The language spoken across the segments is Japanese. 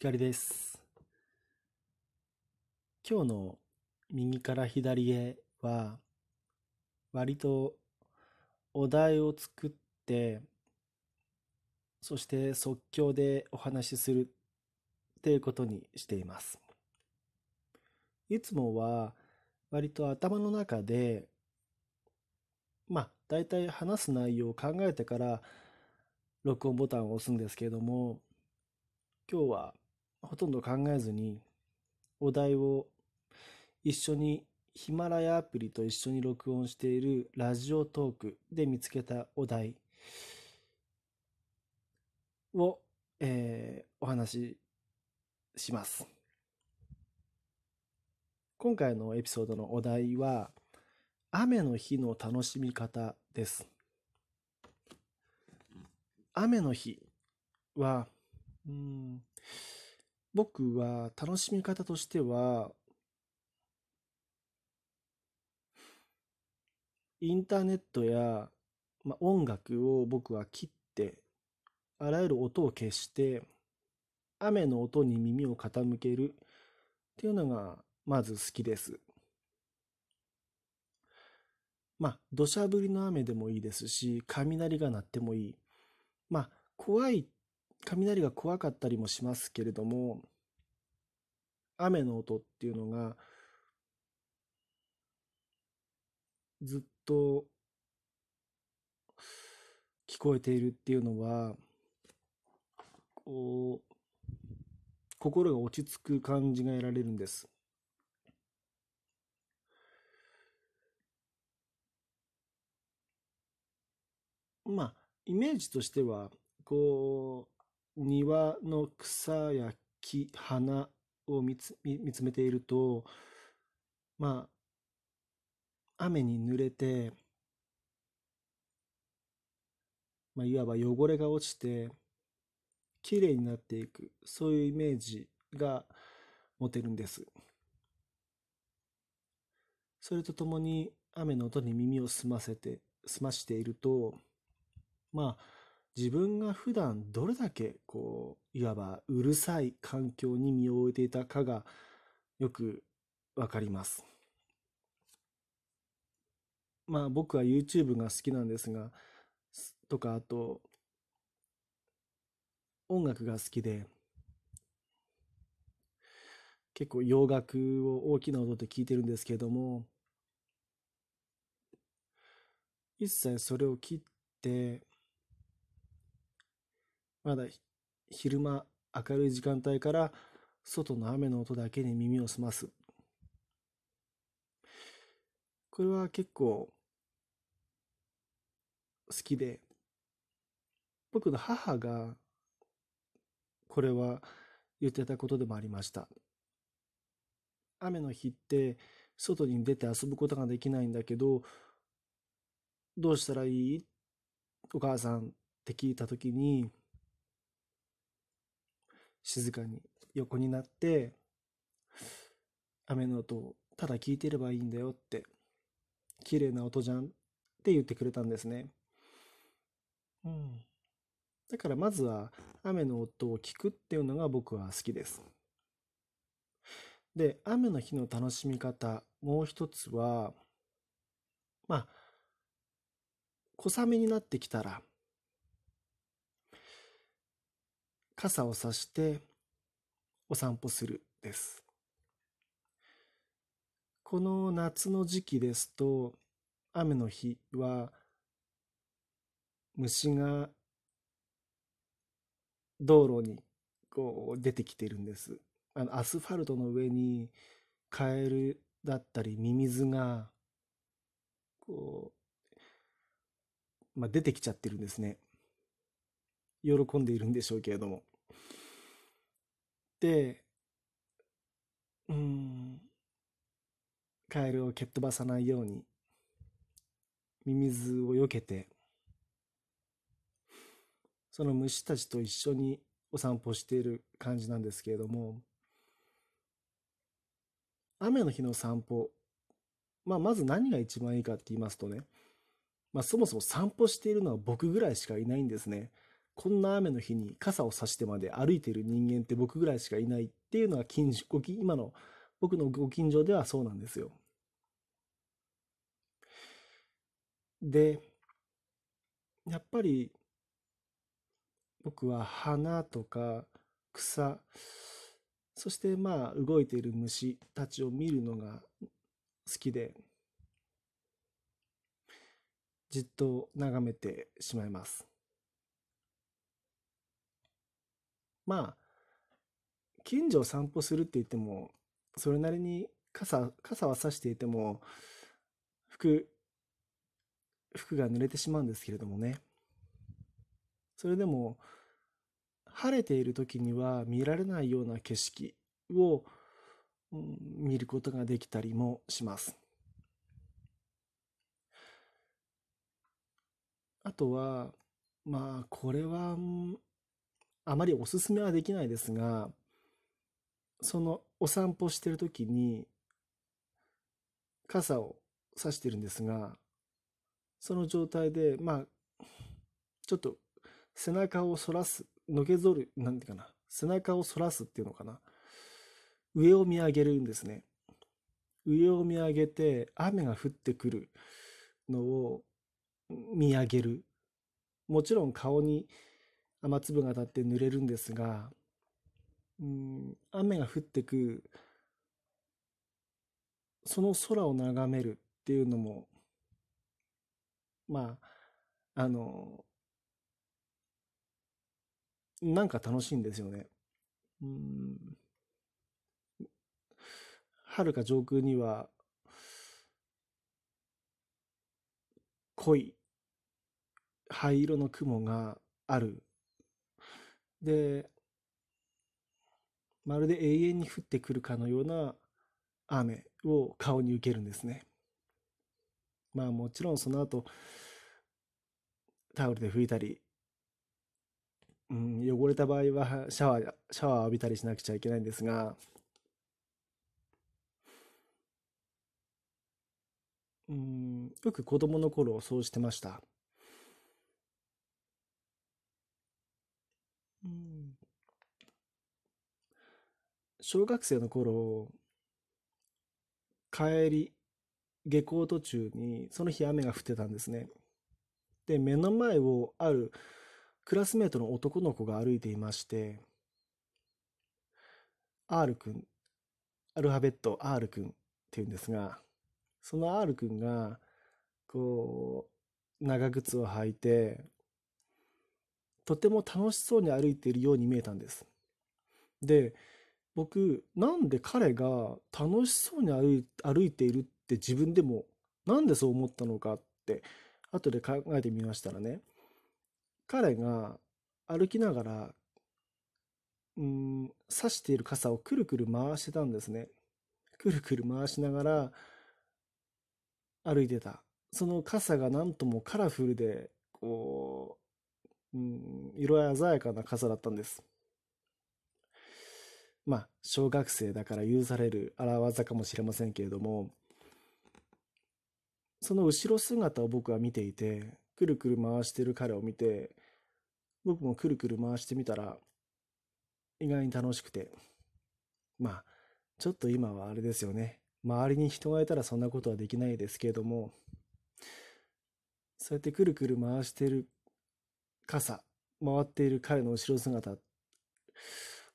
光です。今日の右から左へは、割とお題を作って、そして即興でお話しするっていうことにしています。いつもは割と頭の中で、まあ、大体話す内容を考えてから録音ボタンを押すんですけれども、今日はほとんど考えずにお題を一緒にヒマラヤアプリと一緒に録音しているラジオトークで見つけたお題を、えー、お話しします。今回のエピソードのお題は雨の日の楽しみ方です。雨の日はうん、僕は楽しみ方としては、インターネットや、まあ、音楽を僕は切って、あらゆる音を消して、雨の音に耳を傾けるっていうのがまず好きです。まあ、土砂降りの雨でもいいですし、雷が鳴ってもいい。まあ、怖いっ雷が怖かったりもしますけれども、雨の音っていうのが、ずっと聞こえているっていうのは、こう、心が落ち着く感じが得られるんです。まあ、イメージとしては、こう、庭の草や木、花を見つ見つめていると、まあ、雨に濡れて、まあ、いわば汚れが落ちて、綺麗になっていく、そういうイメージが持てるんです。それとともに雨の音に耳を澄ませて、澄ましていると、まあ、自分が普段どれだけこういわばうるさい環境に身を置いていたかがよくわかります。まあ僕は YouTube が好きなんですがとかあと音楽が好きで結構洋楽を大きな音で聴いてるんですけれども一切それを切ってまだ昼間明るい時間帯から外の雨の音だけに耳を澄ます。これは結構好きで、僕の母がこれは言ってたことでもありました。雨の日って外に出て遊ぶことができないんだけど、どうしたらいい？お母さんって聞いた時に、静かに横になって雨の音をただ聞いてればいいんだよって綺麗な音じゃんって言ってくれたんですね。うん。だからまずは雨の音を聞くっていうのが僕は好きです。で、雨の日の楽しみ方、もう一つは、まあ、小雨になってきたら、傘を差してお散歩するです。この夏の時期ですと雨の日は虫が道路にこう出てきてるんです。あのアスファルトの上にカエルだったりミミズがこう、まあ、出てきちゃってるんですね。喜んでいるんでしょうけれども。で、うん、カエルを蹴っ飛ばさないように、ミミズを避けて、その虫たちと一緒にお散歩している感じなんですけれども、雨の日の散歩、まあ、まず何が一番いいかって言いますとね、まあ、そもそも散歩しているのは僕ぐらいしかいないんですね。こんな雨の日に傘を差してまで歩いている人間って僕ぐらいしかいないっていうのが近所今の僕のご近所ではそうなんですよ。で、やっぱり僕は花とか草、そしてまあ動いている虫たちを見るのが好きで、じっと眺めてしまいます。まあ、近所を散歩するって言っても、それなりに傘、傘は差していても、服、服が濡れてしまうんですけれどもね。それでも、晴れている時には見られないような景色を、うん、見ることができたりもします。あとは、まあ、これは、あまりおすすめはできないですが、そのお散歩してる時に、傘を差してるんですが、その状態で、まあ、ちょっと背中を反らす、のけぞる、なんていうかな、背中を反らすっていうのかな。上を見上げるんですね。上を見上げて雨が降ってくるのを見上げる。もちろん顔に雨粒が当たって濡れるんですが、うん、雨が降ってくその空を眺めるっていうのもまああのなんか楽しいんですよね。うん遥か上空には濃い灰色の雲がある。で、まるで永遠に降ってくるかのような雨を顔に受けるんですね。まあもちろんその後、タオルで拭いたり、うん、汚れた場合はシャワー、シャワー浴びたりしなくちゃいけないんですが、うん、よく子供の頃そうしてました。小学生の頃、帰り、下校途中に、その日雨が降ってたんですね。で、目の前をあるクラスメートの男の子が歩いていまして、R 君、アルファベット R 君っていうんですが、その R 君が、こう、長靴を履いて、とても楽しそうに歩いているように見えたんです。で、僕、なんで彼が楽しそうに歩い歩いているって自分でも、なんでそう思ったのかって、後で考えてみましたらね、彼が歩きながら、うん、刺している傘をくるくる回してたんですね。くるくる回しながら歩いてた。その傘がなんともカラフルで、こう、うん、色鮮やかな傘だったんです。まあ、小学生だから許される荒技かもしれませんけれども、その後ろ姿を僕は見ていて、くるくる回してる彼を見て、僕もくるくる回してみたら、意外に楽しくて、まあ、ちょっと今はあれですよね。周りに人がいたらそんなことはできないですけれども、そうやってくるくる回してる傘、回っている彼の後ろ姿、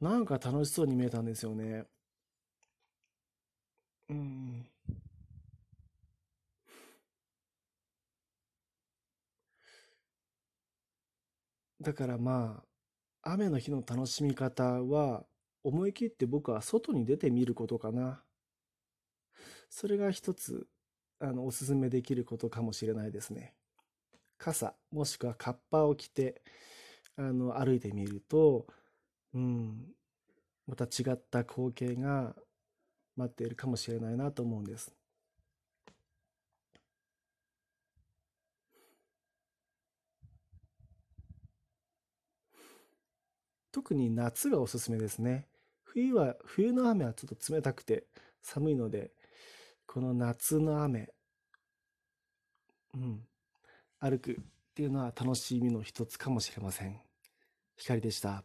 なんか楽しそうに見えたんですよね。うん。だからまあ、雨の日の楽しみ方は、思い切って僕は外に出てみることかな。それが一つ、あの、おすすめできることかもしれないですね。傘、もしくはカッパを着て、あの、歩いてみると、うん、また違った光景が待っているかもしれないなと思うんです。特に夏がおすすめですね。冬は、冬の雨はちょっと冷たくて寒いので、この夏の雨、うん、歩くっていうのは楽しみの一つかもしれません。光でした。